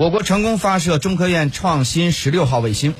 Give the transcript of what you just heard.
我国成功发射中科院创新十六号卫星。